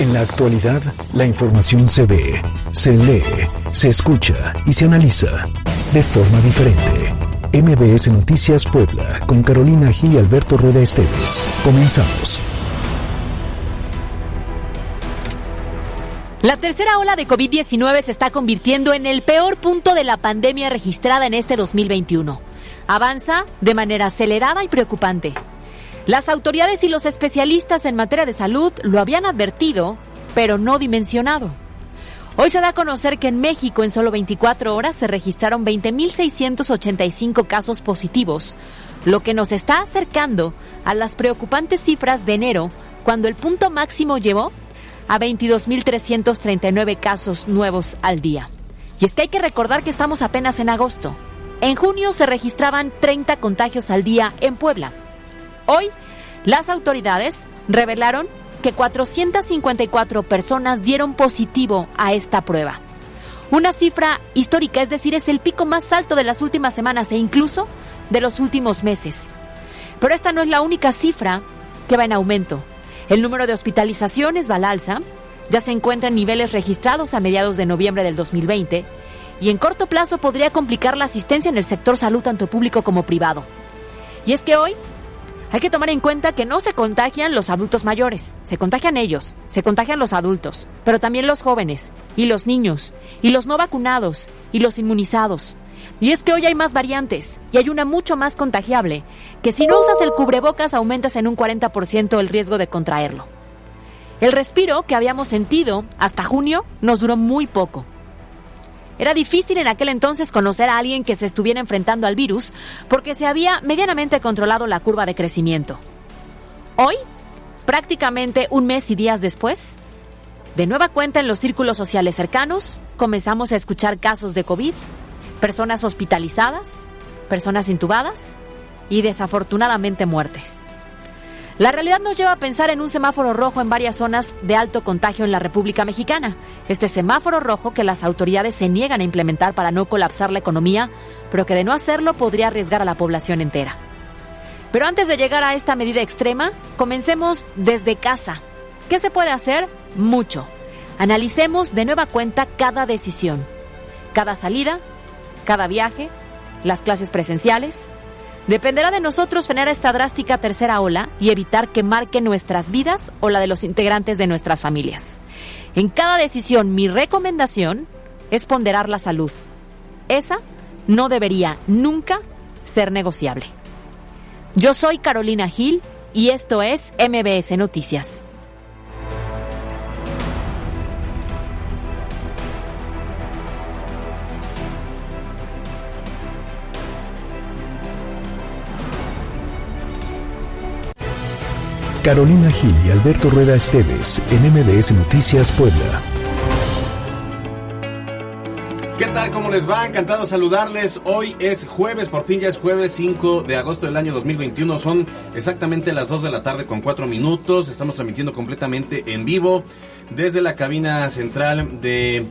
En la actualidad, la información se ve, se lee, se escucha y se analiza de forma diferente. MBS Noticias Puebla, con Carolina Gil y Alberto Rueda Esteves. Comenzamos. La tercera ola de COVID-19 se está convirtiendo en el peor punto de la pandemia registrada en este 2021. Avanza de manera acelerada y preocupante. Las autoridades y los especialistas en materia de salud lo habían advertido, pero no dimensionado. Hoy se da a conocer que en México en solo 24 horas se registraron 20.685 casos positivos, lo que nos está acercando a las preocupantes cifras de enero, cuando el punto máximo llevó a 22.339 casos nuevos al día. Y es que hay que recordar que estamos apenas en agosto. En junio se registraban 30 contagios al día en Puebla. Hoy, las autoridades revelaron que 454 personas dieron positivo a esta prueba. Una cifra histórica, es decir, es el pico más alto de las últimas semanas e incluso de los últimos meses. Pero esta no es la única cifra que va en aumento. El número de hospitalizaciones va al alza, ya se encuentra en niveles registrados a mediados de noviembre del 2020 y en corto plazo podría complicar la asistencia en el sector salud tanto público como privado. Y es que hoy hay que tomar en cuenta que no se contagian los adultos mayores, se contagian ellos, se contagian los adultos, pero también los jóvenes, y los niños, y los no vacunados, y los inmunizados. Y es que hoy hay más variantes, y hay una mucho más contagiable, que si no usas el cubrebocas aumentas en un 40% el riesgo de contraerlo. El respiro que habíamos sentido hasta junio nos duró muy poco. Era difícil en aquel entonces conocer a alguien que se estuviera enfrentando al virus porque se había medianamente controlado la curva de crecimiento. Hoy, prácticamente un mes y días después, de nueva cuenta en los círculos sociales cercanos, comenzamos a escuchar casos de COVID, personas hospitalizadas, personas intubadas y desafortunadamente muertes. La realidad nos lleva a pensar en un semáforo rojo en varias zonas de alto contagio en la República Mexicana. Este semáforo rojo que las autoridades se niegan a implementar para no colapsar la economía, pero que de no hacerlo podría arriesgar a la población entera. Pero antes de llegar a esta medida extrema, comencemos desde casa. ¿Qué se puede hacer? Mucho. Analicemos de nueva cuenta cada decisión, cada salida, cada viaje, las clases presenciales, Dependerá de nosotros frenar esta drástica tercera ola y evitar que marque nuestras vidas o la de los integrantes de nuestras familias. En cada decisión, mi recomendación es ponderar la salud. Esa no debería nunca ser negociable. Yo soy Carolina Gil y esto es MBS Noticias. Carolina Gil y Alberto Rueda Esteves en MBS Noticias Puebla. ¿Qué tal? ¿Cómo les va? Encantado saludarles. Hoy es jueves, por fin ya es jueves 5 de agosto del año 2021. Son exactamente las 2 de la tarde con 4 minutos. Estamos transmitiendo completamente en vivo desde la cabina central de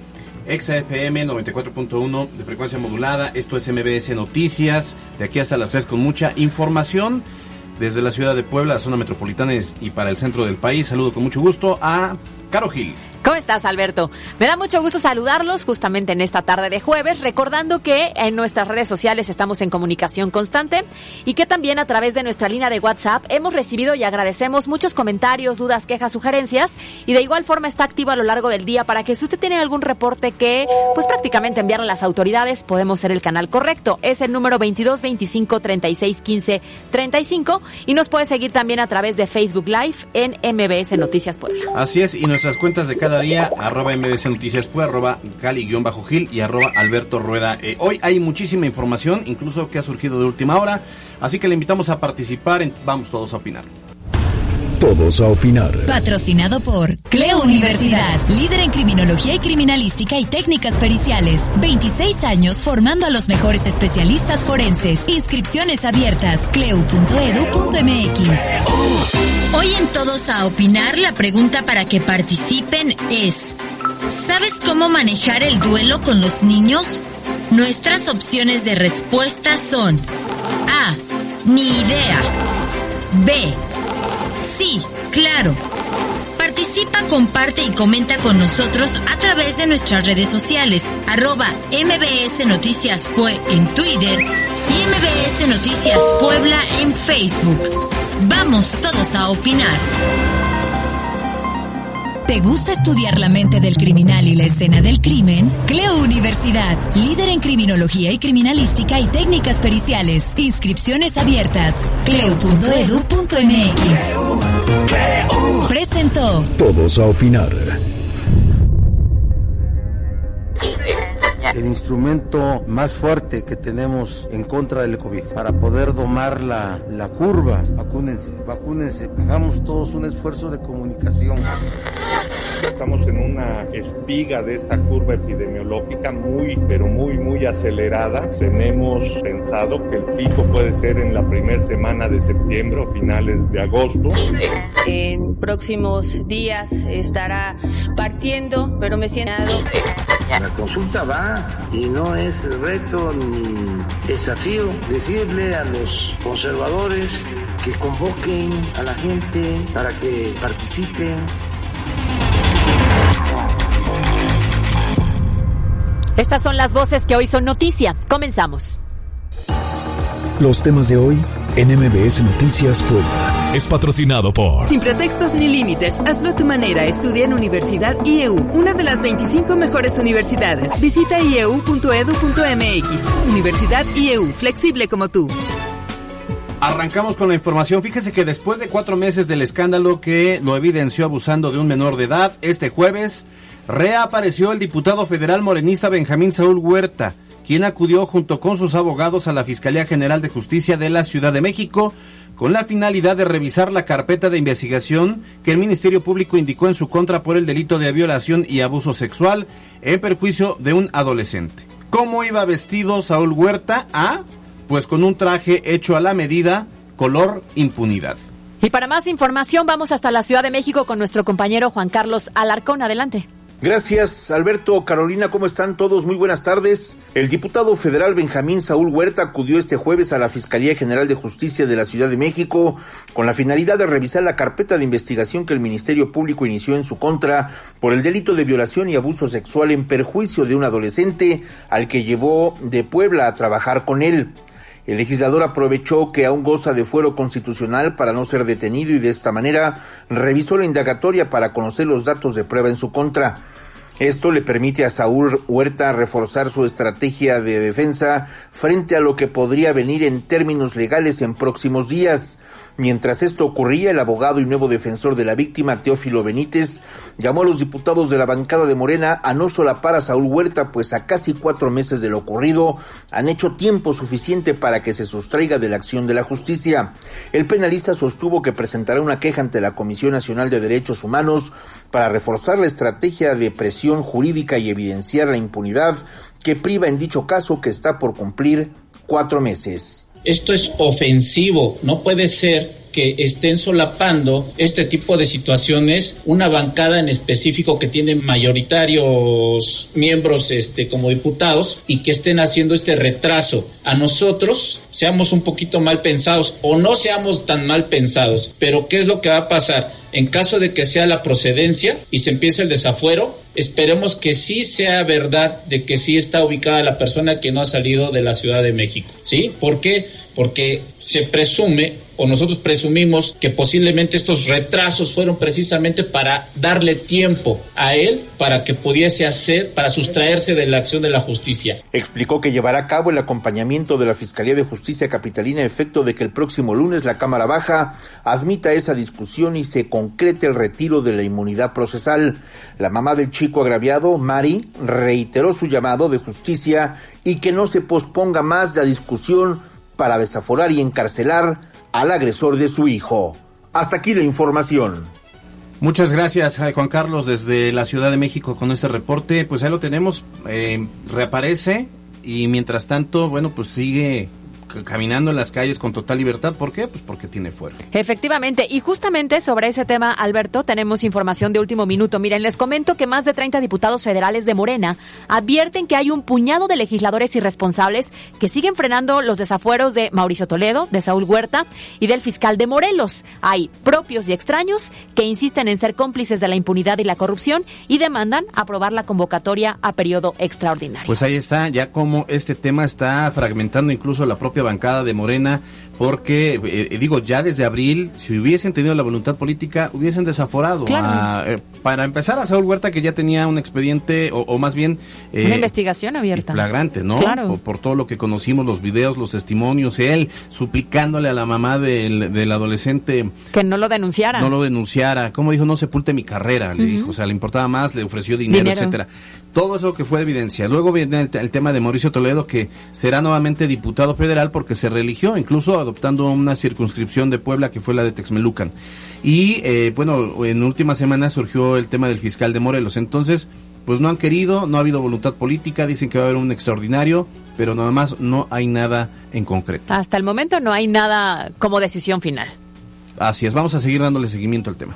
XFM 94.1 de frecuencia modulada. Esto es MBS Noticias. De aquí hasta las 3 con mucha información desde la ciudad de Puebla, la zona metropolitana y para el centro del país. Saludo con mucho gusto a Caro Gil. ¿Cómo estás, Alberto? Me da mucho gusto saludarlos justamente en esta tarde de jueves, recordando que en nuestras redes sociales estamos en comunicación constante y que también a través de nuestra línea de WhatsApp hemos recibido y agradecemos muchos comentarios, dudas, quejas, sugerencias y de igual forma está activo a lo largo del día para que si usted tiene algún reporte que pues prácticamente enviarle a las autoridades, podemos ser el canal correcto. Es el número 22 25 36 15 35 y nos puede seguir también a través de Facebook Live en MBS Noticias Puebla. Así es, y nuestras cuentas de cada día, arroba MBC Noticias pues, arroba Cali-Gil y arroba Alberto Rueda. Eh, hoy hay muchísima información, incluso que ha surgido de última hora, así que le invitamos a participar en Vamos Todos a Opinar. Todos a opinar. Patrocinado por Cleo Universidad, líder en criminología y criminalística y técnicas periciales. 26 años formando a los mejores especialistas forenses. Inscripciones abiertas. cleu.edu.mx. Hoy en Todos a opinar, la pregunta para que participen es, ¿sabes cómo manejar el duelo con los niños? Nuestras opciones de respuesta son A. Ni idea. B. Sí, claro. Participa, comparte y comenta con nosotros a través de nuestras redes sociales, arroba MBS Noticias Pue en Twitter y MBS Noticias Puebla en Facebook. Vamos todos a opinar. ¿Te gusta estudiar la mente del criminal y la escena del crimen? Cleo Universidad, líder en criminología y criminalística y técnicas periciales. Inscripciones abiertas. cleo.edu.mx. Presentó. Todos a opinar. El instrumento más fuerte que tenemos en contra del COVID para poder domar la, la curva. Vacúnense, vacúnense, hagamos todos un esfuerzo de comunicación. Estamos en una espiga de esta curva epidemiológica muy, pero muy, muy acelerada. Tenemos pensado que el pico puede ser en la primera semana de septiembre o finales de agosto. En próximos días estará partiendo, pero me siento... La consulta va y no es reto ni desafío decirle a los conservadores que convoquen a la gente para que participen. Estas son las voces que hoy son noticia. Comenzamos. Los temas de hoy en MBS Noticias Puebla. Es patrocinado por... Sin pretextos ni límites, hazlo a tu manera. Estudia en Universidad IEU, una de las 25 mejores universidades. Visita ieu.edu.mx. Universidad IEU, flexible como tú. Arrancamos con la información. Fíjese que después de cuatro meses del escándalo que lo evidenció abusando de un menor de edad, este jueves reapareció el diputado federal morenista Benjamín Saúl Huerta quien acudió junto con sus abogados a la Fiscalía General de Justicia de la Ciudad de México con la finalidad de revisar la carpeta de investigación que el Ministerio Público indicó en su contra por el delito de violación y abuso sexual en perjuicio de un adolescente. ¿Cómo iba vestido Saúl Huerta? Ah, pues con un traje hecho a la medida, color impunidad. Y para más información vamos hasta la Ciudad de México con nuestro compañero Juan Carlos Alarcón. Adelante. Gracias, Alberto. Carolina, ¿cómo están todos? Muy buenas tardes. El diputado federal Benjamín Saúl Huerta acudió este jueves a la Fiscalía General de Justicia de la Ciudad de México con la finalidad de revisar la carpeta de investigación que el Ministerio Público inició en su contra por el delito de violación y abuso sexual en perjuicio de un adolescente al que llevó de Puebla a trabajar con él. El legislador aprovechó que aún goza de fuero constitucional para no ser detenido y de esta manera revisó la indagatoria para conocer los datos de prueba en su contra. Esto le permite a Saúl Huerta reforzar su estrategia de defensa frente a lo que podría venir en términos legales en próximos días. Mientras esto ocurría, el abogado y nuevo defensor de la víctima, Teófilo Benítez, llamó a los diputados de la bancada de Morena a no solapar a Saúl Huerta, pues a casi cuatro meses de lo ocurrido han hecho tiempo suficiente para que se sustraiga de la acción de la justicia. El penalista sostuvo que presentará una queja ante la Comisión Nacional de Derechos Humanos para reforzar la estrategia de presión jurídica y evidenciar la impunidad que priva en dicho caso que está por cumplir cuatro meses. Esto es ofensivo, no puede ser que estén solapando este tipo de situaciones una bancada en específico que tiene mayoritarios miembros este como diputados y que estén haciendo este retraso. A nosotros seamos un poquito mal pensados o no seamos tan mal pensados pero qué es lo que va a pasar en caso de que sea la procedencia y se empiece el desafuero esperemos que sí sea verdad de que sí está ubicada la persona que no ha salido de la Ciudad de México sí ¿por qué? porque se presume o nosotros presumimos que posiblemente estos retrasos fueron precisamente para darle tiempo a él para que pudiese hacer, para sustraerse de la acción de la justicia. Explicó que llevará a cabo el acompañamiento de la Fiscalía de Justicia Capitalina a efecto de que el próximo lunes la Cámara Baja admita esa discusión y se concrete el retiro de la inmunidad procesal. La mamá del chico agraviado, Mari, reiteró su llamado de justicia y que no se posponga más la discusión para desaforar y encarcelar al agresor de su hijo. Hasta aquí la información. Muchas gracias, eh, Juan Carlos, desde la Ciudad de México con este reporte. Pues ahí lo tenemos, eh, reaparece y mientras tanto, bueno, pues sigue caminando en las calles con total libertad. ¿Por qué? Pues porque tiene fuero. Efectivamente, y justamente sobre ese tema, Alberto, tenemos información de último minuto. Miren, les comento que más de 30 diputados federales de Morena advierten que hay un puñado de legisladores irresponsables que siguen frenando los desafueros de Mauricio Toledo, de Saúl Huerta y del fiscal de Morelos. Hay propios y extraños que insisten en ser cómplices de la impunidad y la corrupción y demandan aprobar la convocatoria a periodo extraordinario. Pues ahí está, ya como este tema está fragmentando incluso la propia bancada de Morena, porque, eh, digo, ya desde abril, si hubiesen tenido la voluntad política, hubiesen desaforado. Eh, para empezar, a Saúl Huerta, que ya tenía un expediente, o, más bien... Eh, Una investigación abierta. Flagrante, ¿no? Claro. Por, todo lo que conocimos, los videos, los testimonios, él suplicándole a la mamá del, del, adolescente... Que no lo denunciara. No lo denunciara. Como dijo, no sepulte mi carrera, le dijo. O sea, le importaba más, le ofreció dinero, etcétera. Todo eso que fue evidencia. Luego viene el, tema de Mauricio Toledo, que será nuevamente diputado federal porque se religió, incluso adoptando una circunscripción de Puebla que fue la de Texmelucan. Y eh, bueno, en última semana surgió el tema del fiscal de Morelos. Entonces, pues no han querido, no ha habido voluntad política, dicen que va a haber un extraordinario, pero nada más no hay nada en concreto. Hasta el momento no hay nada como decisión final. Así es, vamos a seguir dándole seguimiento al tema.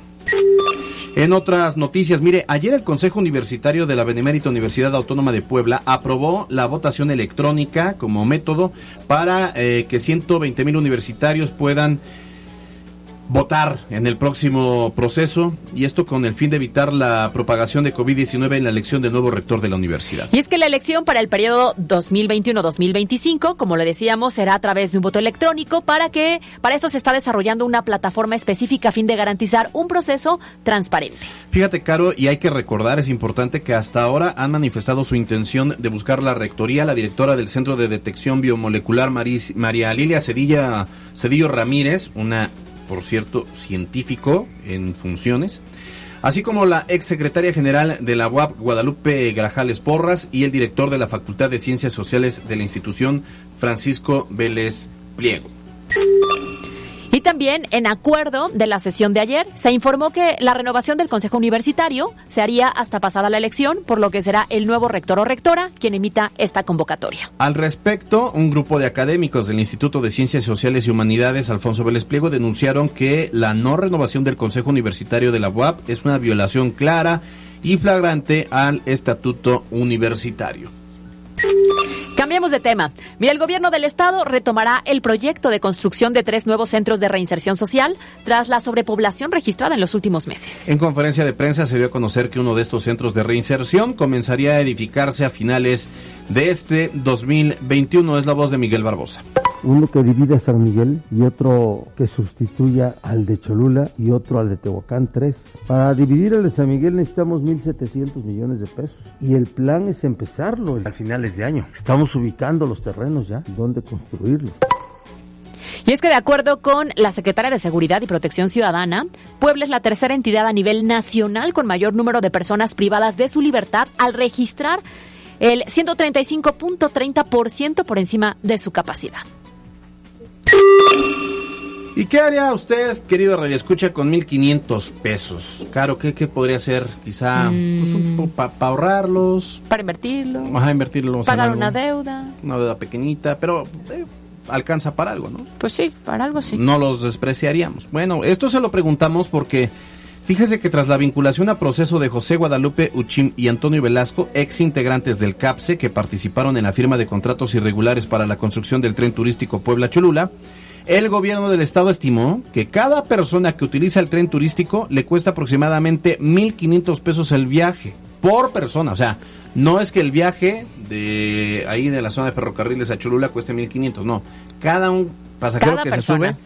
En otras noticias, mire, ayer el Consejo Universitario de la Benemérita Universidad Autónoma de Puebla aprobó la votación electrónica como método para eh, que 120 mil universitarios puedan votar en el próximo proceso y esto con el fin de evitar la propagación de COVID-19 en la elección del nuevo rector de la universidad. Y es que la elección para el periodo 2021-2025, como le decíamos, será a través de un voto electrónico para que para esto se está desarrollando una plataforma específica a fin de garantizar un proceso transparente. Fíjate, Caro, y hay que recordar, es importante que hasta ahora han manifestado su intención de buscar la rectoría, la directora del Centro de Detección Biomolecular María Lilia Cedilla Cedillo Ramírez, una por cierto, científico en funciones, así como la ex secretaria general de la UAP, Guadalupe Grajales Porras, y el director de la Facultad de Ciencias Sociales de la institución, Francisco Vélez Pliego. Y también, en acuerdo de la sesión de ayer, se informó que la renovación del Consejo Universitario se haría hasta pasada la elección, por lo que será el nuevo rector o rectora quien emita esta convocatoria. Al respecto, un grupo de académicos del Instituto de Ciencias Sociales y Humanidades, Alfonso Vélez Pliego, denunciaron que la no renovación del Consejo Universitario de la UAP es una violación clara y flagrante al estatuto universitario. Cambiamos de tema. Mira, el gobierno del estado retomará el proyecto de construcción de tres nuevos centros de reinserción social tras la sobrepoblación registrada en los últimos meses. En conferencia de prensa se dio a conocer que uno de estos centros de reinserción comenzaría a edificarse a finales de este 2021. Es la voz de Miguel Barbosa uno que divide a San Miguel y otro que sustituya al de Cholula y otro al de Tehuacán 3. Para dividir al de San Miguel necesitamos 1.700 millones de pesos y el plan es empezarlo a finales de año. Estamos ubicando los terrenos ya, dónde construirlo. Y es que de acuerdo con la Secretaria de Seguridad y Protección Ciudadana, Puebla es la tercera entidad a nivel nacional con mayor número de personas privadas de su libertad al registrar el 135.30% por encima de su capacidad. ¿Y qué haría usted, querido Radio Escucha, con 1.500 pesos? Claro, ¿qué, ¿qué, podría ser? Quizá pues, para ahorrarlos. Para invertirlos. Ajá, invertirlos. Pagar una deuda. Una deuda pequeñita, pero eh, alcanza para algo, ¿no? Pues sí, para algo sí. No los despreciaríamos. Bueno, esto se lo preguntamos porque fíjese que tras la vinculación a proceso de José Guadalupe Uchim y Antonio Velasco, ex integrantes del CAPSE que participaron en la firma de contratos irregulares para la construcción del tren turístico Puebla-Cholula, el gobierno del estado estimó que cada persona que utiliza el tren turístico le cuesta aproximadamente 1.500 pesos el viaje por persona. O sea, no es que el viaje de ahí de la zona de ferrocarriles a Cholula cueste 1.500, no. Cada un pasajero que se sube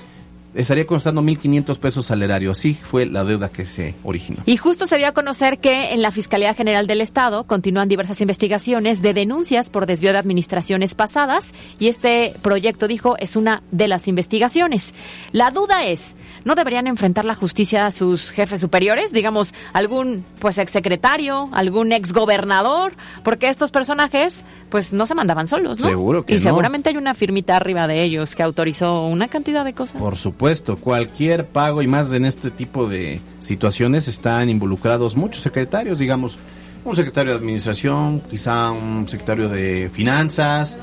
estaría costando 1.500 pesos al erario. Así fue la deuda que se originó. Y justo se dio a conocer que en la Fiscalía General del Estado continúan diversas investigaciones de denuncias por desvío de administraciones pasadas y este proyecto, dijo, es una de las investigaciones. La duda es, ¿no deberían enfrentar la justicia a sus jefes superiores? Digamos, algún pues exsecretario, algún exgobernador, porque estos personajes pues no se mandaban solos, ¿no? Seguro que Y seguramente hay una firmita arriba de ellos que autorizó una cantidad de cosas. Por supuesto, cualquier pago y más en este tipo de situaciones están involucrados muchos secretarios, digamos, un secretario de administración, quizá un secretario de finanzas,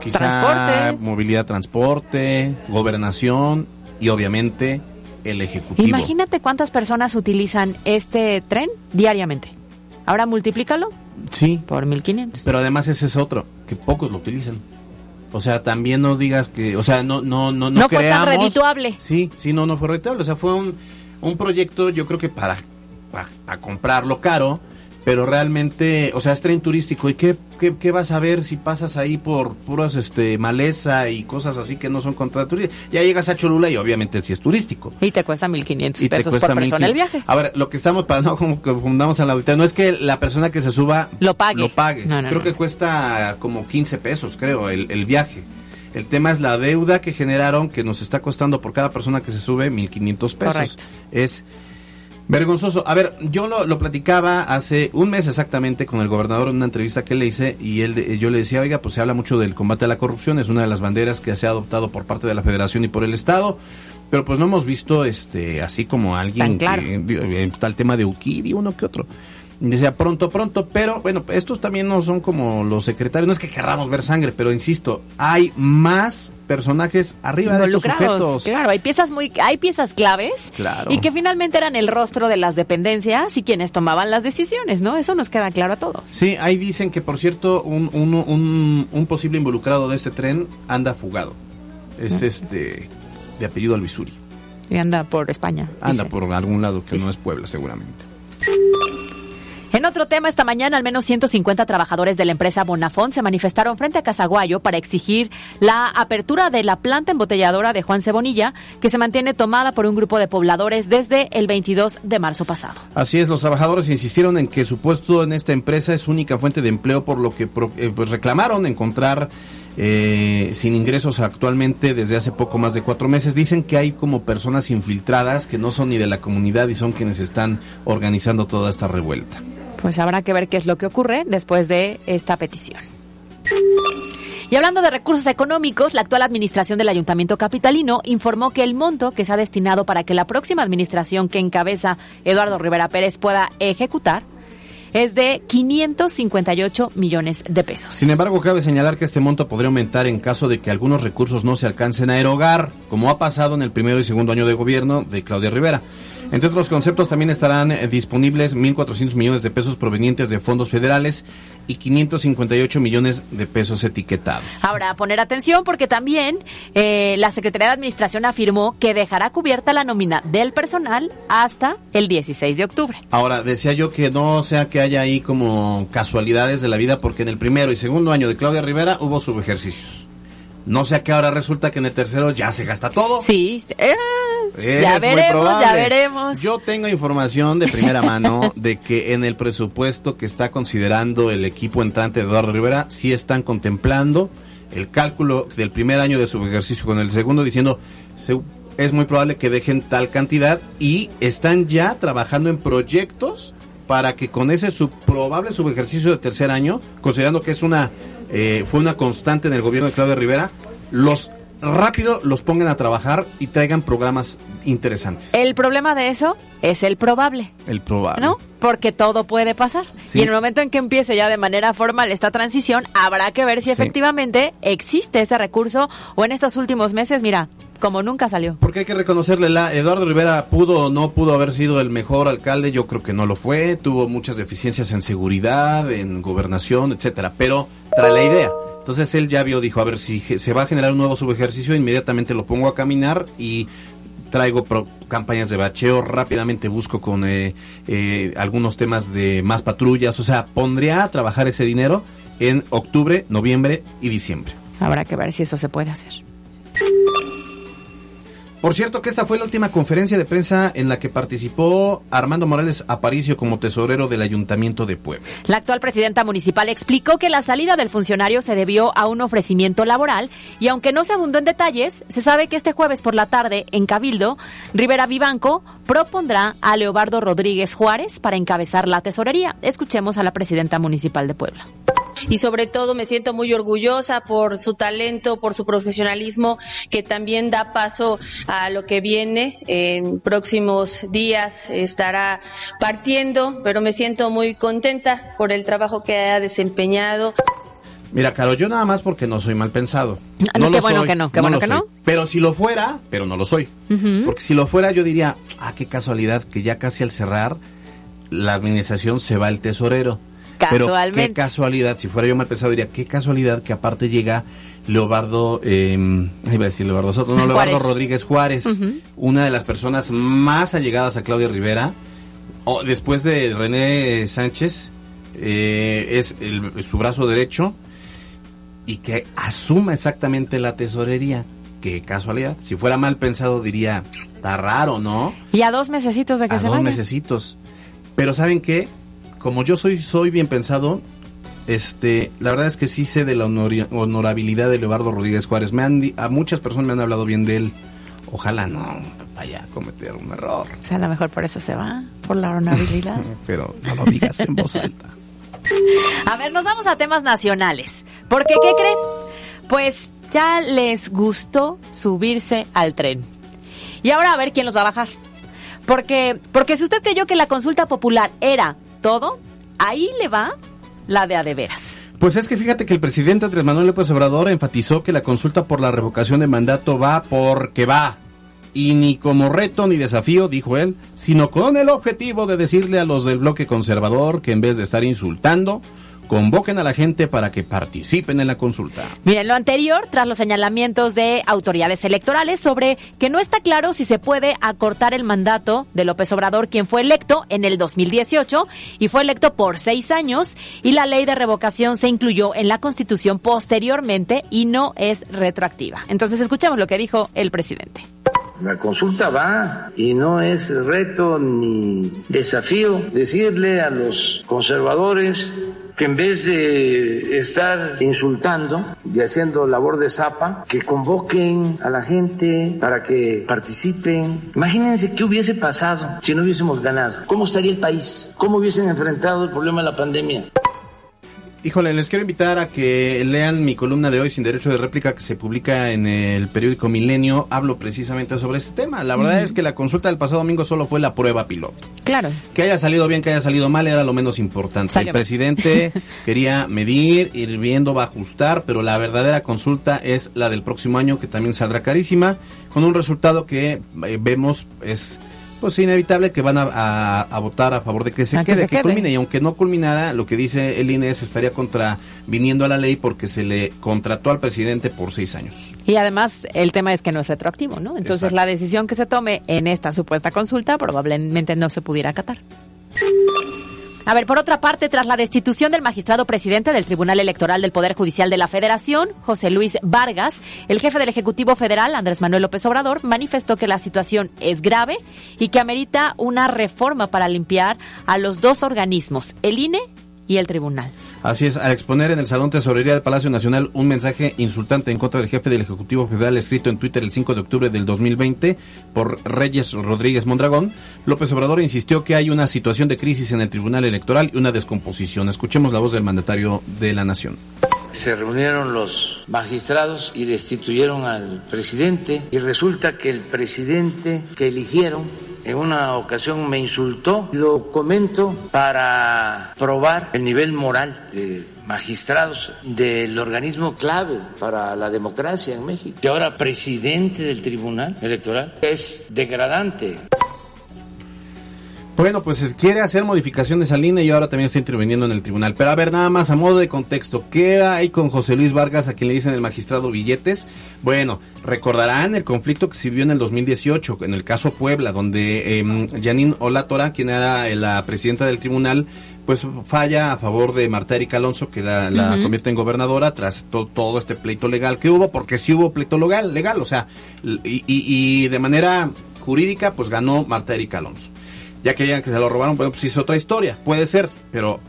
Quizá Transporte. movilidad, transporte, gobernación y obviamente el ejecutivo. Imagínate cuántas personas utilizan este tren diariamente. Ahora multiplícalo Sí, por 1500. pero además ese es otro, que pocos lo utilizan. O sea, también no digas que, o sea, no no no no, No fue tan redituable. Sí, sí, no no fue redituable, o sea, fue un, un proyecto yo creo que para, para comprarlo caro, pero realmente, o sea, es tren turístico y qué, qué, qué vas a ver si pasas ahí por puras este maleza y cosas así que no son contra turismo. Ya llegas a Cholula y obviamente sí es turístico. Y te cuesta 1500 Y te pesos cuesta por persona 1500. el viaje. A ver, lo que estamos para no como que confundamos a la auditoría, no es que la persona que se suba Lo pague. Lo pague. No, no, creo no. que cuesta como 15 pesos, creo, el, el viaje. El tema es la deuda que generaron, que nos está costando por cada persona que se sube 1.500 pesos. Correcto. Es vergonzoso. A ver, yo lo, lo platicaba hace un mes exactamente con el gobernador en una entrevista que le hice y él, de- yo le decía, oiga, pues se habla mucho del combate a la corrupción, es una de las banderas que se ha adoptado por parte de la federación y por el Estado. Pero pues no hemos visto este así como alguien Tan claro. que, tal tema de Ukiri, uno que otro. Decía pronto, pronto, pero bueno, estos también no son como los secretarios, no es que querramos ver sangre, pero insisto, hay más personajes arriba de estos sujetos. Claro, hay piezas muy hay piezas claves Claro. y que finalmente eran el rostro de las dependencias y quienes tomaban las decisiones, ¿no? Eso nos queda claro a todos. Sí, ahí dicen que por cierto un, un, un, un posible involucrado de este tren anda fugado. Es este de apellido Alvisuri. Y anda por España. Anda dice. por algún lado que no es Puebla seguramente. Otro tema, esta mañana al menos 150 trabajadores de la empresa Bonafont se manifestaron frente a Casaguayo para exigir la apertura de la planta embotelladora de Juan Cebonilla, que se mantiene tomada por un grupo de pobladores desde el 22 de marzo pasado. Así es, los trabajadores insistieron en que su puesto en esta empresa es única fuente de empleo, por lo que eh, pues reclamaron encontrar eh, sin ingresos actualmente desde hace poco más de cuatro meses. Dicen que hay como personas infiltradas que no son ni de la comunidad y son quienes están organizando toda esta revuelta. Pues habrá que ver qué es lo que ocurre después de esta petición. Y hablando de recursos económicos, la actual administración del Ayuntamiento Capitalino informó que el monto que se ha destinado para que la próxima administración que encabeza Eduardo Rivera Pérez pueda ejecutar es de 558 millones de pesos. Sin embargo, cabe señalar que este monto podría aumentar en caso de que algunos recursos no se alcancen a erogar, como ha pasado en el primero y segundo año de gobierno de Claudia Rivera. Entre otros conceptos también estarán eh, disponibles 1.400 millones de pesos provenientes de fondos federales y 558 millones de pesos etiquetados. Ahora, poner atención porque también eh, la Secretaría de Administración afirmó que dejará cubierta la nómina del personal hasta el 16 de octubre. Ahora, decía yo que no sea que haya ahí como casualidades de la vida, porque en el primero y segundo año de Claudia Rivera hubo subejercicios. No sea que ahora resulta que en el tercero ya se gasta todo. Sí, eh, ya veremos, ya veremos. Yo tengo información de primera mano de que en el presupuesto que está considerando el equipo entrante de Eduardo Rivera, sí están contemplando el cálculo del primer año de su ejercicio con el segundo, diciendo "Se- es muy probable que dejen tal cantidad y están ya trabajando en proyectos para que con ese sub- probable subejercicio de tercer año, considerando que es una eh, fue una constante en el gobierno de Claudia Rivera, los rápido los pongan a trabajar y traigan programas interesantes. El problema de eso es el probable, El probable. ¿no? Porque todo puede pasar. Sí. Y en el momento en que empiece ya de manera formal esta transición, habrá que ver si Sí. efectivamente existe ese recurso o en estos últimos meses, mira, como nunca salió. Porque hay que reconocerle, la Eduardo Rivera pudo o no pudo haber sido el mejor alcalde, yo creo que no lo fue, tuvo muchas deficiencias en seguridad, en gobernación, etcétera, pero trae la idea. Entonces él ya vio, dijo, a ver si se va a generar un nuevo subejercicio, inmediatamente lo pongo a caminar y traigo pro- campañas de bacheo, rápidamente busco con eh, eh, algunos temas de más patrullas, o sea, pondría a trabajar ese dinero en octubre, noviembre y diciembre. Habrá que ver si eso se puede hacer. Por cierto que esta fue la última conferencia de prensa en la que participó Armando Morales Aparicio como tesorero del Ayuntamiento de Puebla. La actual presidenta municipal explicó que la salida del funcionario se debió a un ofrecimiento laboral y aunque no se abundó en detalles, se sabe que este jueves por la tarde en Cabildo, Rivera Vivanco propondrá a Leobardo Rodríguez Juárez para encabezar la tesorería. Escuchemos a la presidenta municipal de Puebla. Y sobre todo me siento muy orgullosa por su talento, por su profesionalismo, que también da paso a lo que viene. En próximos días estará partiendo, pero me siento muy contenta por el trabajo que ha desempeñado. Mira, Caro, yo nada más porque no soy mal pensado. Ah, no, qué bueno que no, qué bueno lo que soy. no. Pero si lo fuera, pero no lo soy. Porque si lo fuera, yo diría, ah, qué casualidad que ya casi al cerrar, la administración se va el tesorero. Pero Casualmente. qué casualidad, si fuera yo mal pensado, diría, qué casualidad que aparte llega Leobardo, eh, iba a decir Leobardo Soto, no, Leobardo Juárez. Rodríguez Juárez, una de las personas más allegadas a Claudia Rivera, o después de René Sánchez, eh, es el- su brazo derecho, y que asuma exactamente la tesorería. Qué casualidad. Si fuera mal pensado diría, está raro, ¿no? Y a dos mesecitos de que a se dos vaya. mesecitos. Pero ¿saben qué? Como yo soy, soy bien pensado, este, la verdad es que sí sé de la honorabilidad de Leobardo Rodríguez Juárez. Me han, a muchas personas me han hablado bien de él. Ojalá no vaya a cometer un error. O sea, a lo mejor por eso se va, por la honorabilidad. Pero no lo digas en voz alta. A ver, nos vamos a temas nacionales. Porque, ¿qué creen? Pues ya les gustó subirse al tren. Y ahora a ver quién los va a bajar. Porque, porque si usted creyó que la consulta popular era todo, ahí le va la de a de veras. Pues es que fíjate que el presidente Andrés Manuel López Obrador enfatizó que la consulta por la revocación de mandato va porque va. Y ni como reto ni desafío, dijo él, sino con el objetivo de decirle a los del bloque conservador que en vez de estar insultando, convoquen a la gente para que participen en la consulta. Miren, lo anterior, tras los señalamientos de autoridades electorales sobre que no está claro si se puede acortar el mandato de López Obrador, quien fue electo en el 2018 y fue electo por seis años, y la ley de revocación se incluyó en la Constitución posteriormente y no es retroactiva. Entonces, escuchemos lo que dijo el presidente. La consulta va y no es reto ni desafío decirle a los conservadores que en vez de estar insultando y haciendo labor de zapa, que convoquen a la gente para que participen. Imagínense qué hubiese pasado si no hubiésemos ganado. ¿Cómo estaría el país? ¿Cómo hubiesen enfrentado el problema de la pandemia? Híjole, les quiero invitar a que lean mi columna de hoy sin derecho de réplica que se publica en el periódico Milenio. Hablo precisamente sobre este tema. La verdad Mm. es que la consulta del pasado domingo solo fue la prueba piloto. Claro. Que haya salido bien, que haya salido mal, era lo menos importante. Salió el presidente quería medir, ir viendo, va a ajustar, pero la verdadera consulta es la del próximo año, que también saldrá carísima, con un resultado que eh, vemos es pues inevitable que van a, a- a votar a favor de que se A que quede, se que, quede. culmine. Y aunque no culminara, lo que dice el INE es estaría contra viniendo a la ley porque se le contrató al presidente por seis años. Y además, el tema es que no es retroactivo, ¿no? Entonces, Exacto. la decisión que se tome en esta supuesta consulta probablemente no se pudiera acatar. A ver, por otra parte, tras la destitución del magistrado presidente del Tribunal Electoral del Poder Judicial de la Federación, José Luis Vargas, el jefe del Ejecutivo Federal, Andrés Manuel López Obrador, manifestó que la situación es grave y que amerita una reforma para limpiar a los dos organismos, el INE y el Tribunal. Así es, al exponer en el Salón Tesorería del Palacio Nacional un mensaje insultante en contra del jefe del Ejecutivo Federal escrito en Twitter el 5 de octubre del 2020 por Reyes Rodríguez Mondragón, López Obrador insistió que hay una situación de crisis en el Tribunal Electoral y una descomposición. Escuchemos la voz del mandatario de la Nación. Se reunieron los magistrados y destituyeron al presidente y resulta que el presidente que eligieron en una ocasión me insultó. Lo comento para probar el nivel moral de magistrados del organismo clave para la democracia en México. Y ahora presidente del Tribunal Electoral es degradante. Bueno, pues quiere hacer modificaciones al INE y ahora también está interviniendo en el tribunal. Pero a ver, nada más a modo de contexto, ¿qué hay con José Luis Vargas, a quien le dicen el magistrado Billetes? Bueno, recordarán el conflicto que se vio en el 2018, en el caso Puebla, donde eh, Janine Olatora, quien era la presidenta del tribunal, pues falla a favor de Marta Erika Alonso, que la, la convierte en gobernadora tras to- todo este pleito legal que hubo, porque sí hubo pleito legal, legal o sea, y- y de manera jurídica, pues ganó Marta Erika Alonso. Ya que digan que se lo robaron, bueno, pues es otra historia, puede ser, pero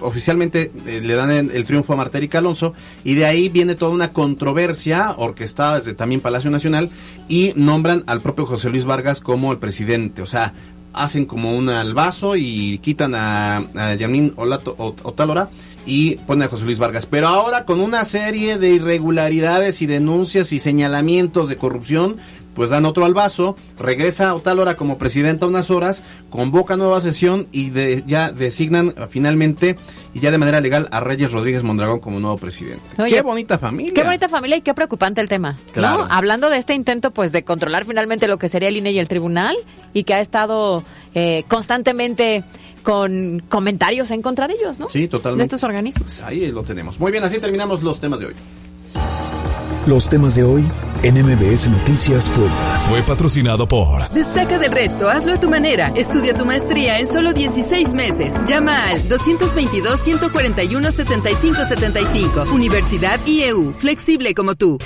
oficialmente eh, le dan el, triunfo a Marta Erika Alonso y de ahí viene toda una controversia orquestada desde también Palacio Nacional y nombran al propio José Luis Vargas como el presidente, o sea, hacen como un albazo y quitan a, a Ot- Otálora y ponen a José Luis Vargas. Pero ahora con una serie de irregularidades y denuncias y señalamientos de corrupción pues dan otro al vaso, regresa a tal hora como presidenta unas horas, convoca nueva sesión y de, ya designan finalmente y ya de manera legal a Reyes Rodríguez Mondragón como nuevo presidente. qué bonita familia. Qué bonita familia y qué preocupante el tema. Claro. Hablando de este intento pues de controlar finalmente lo que sería el INE y el tribunal y que ha estado eh, constantemente con comentarios en contra de ellos, ¿no? Sí, totalmente. De estos organismos. Ahí lo tenemos. Muy bien, así terminamos los temas de hoy. Los temas de hoy en MBS Noticias Puebla. Fue patrocinado por. Destaca del resto, hazlo a tu manera. Estudia tu maestría en solo 16 meses. Llama al 222-141-7575. Universidad IEU. Flexible como tú.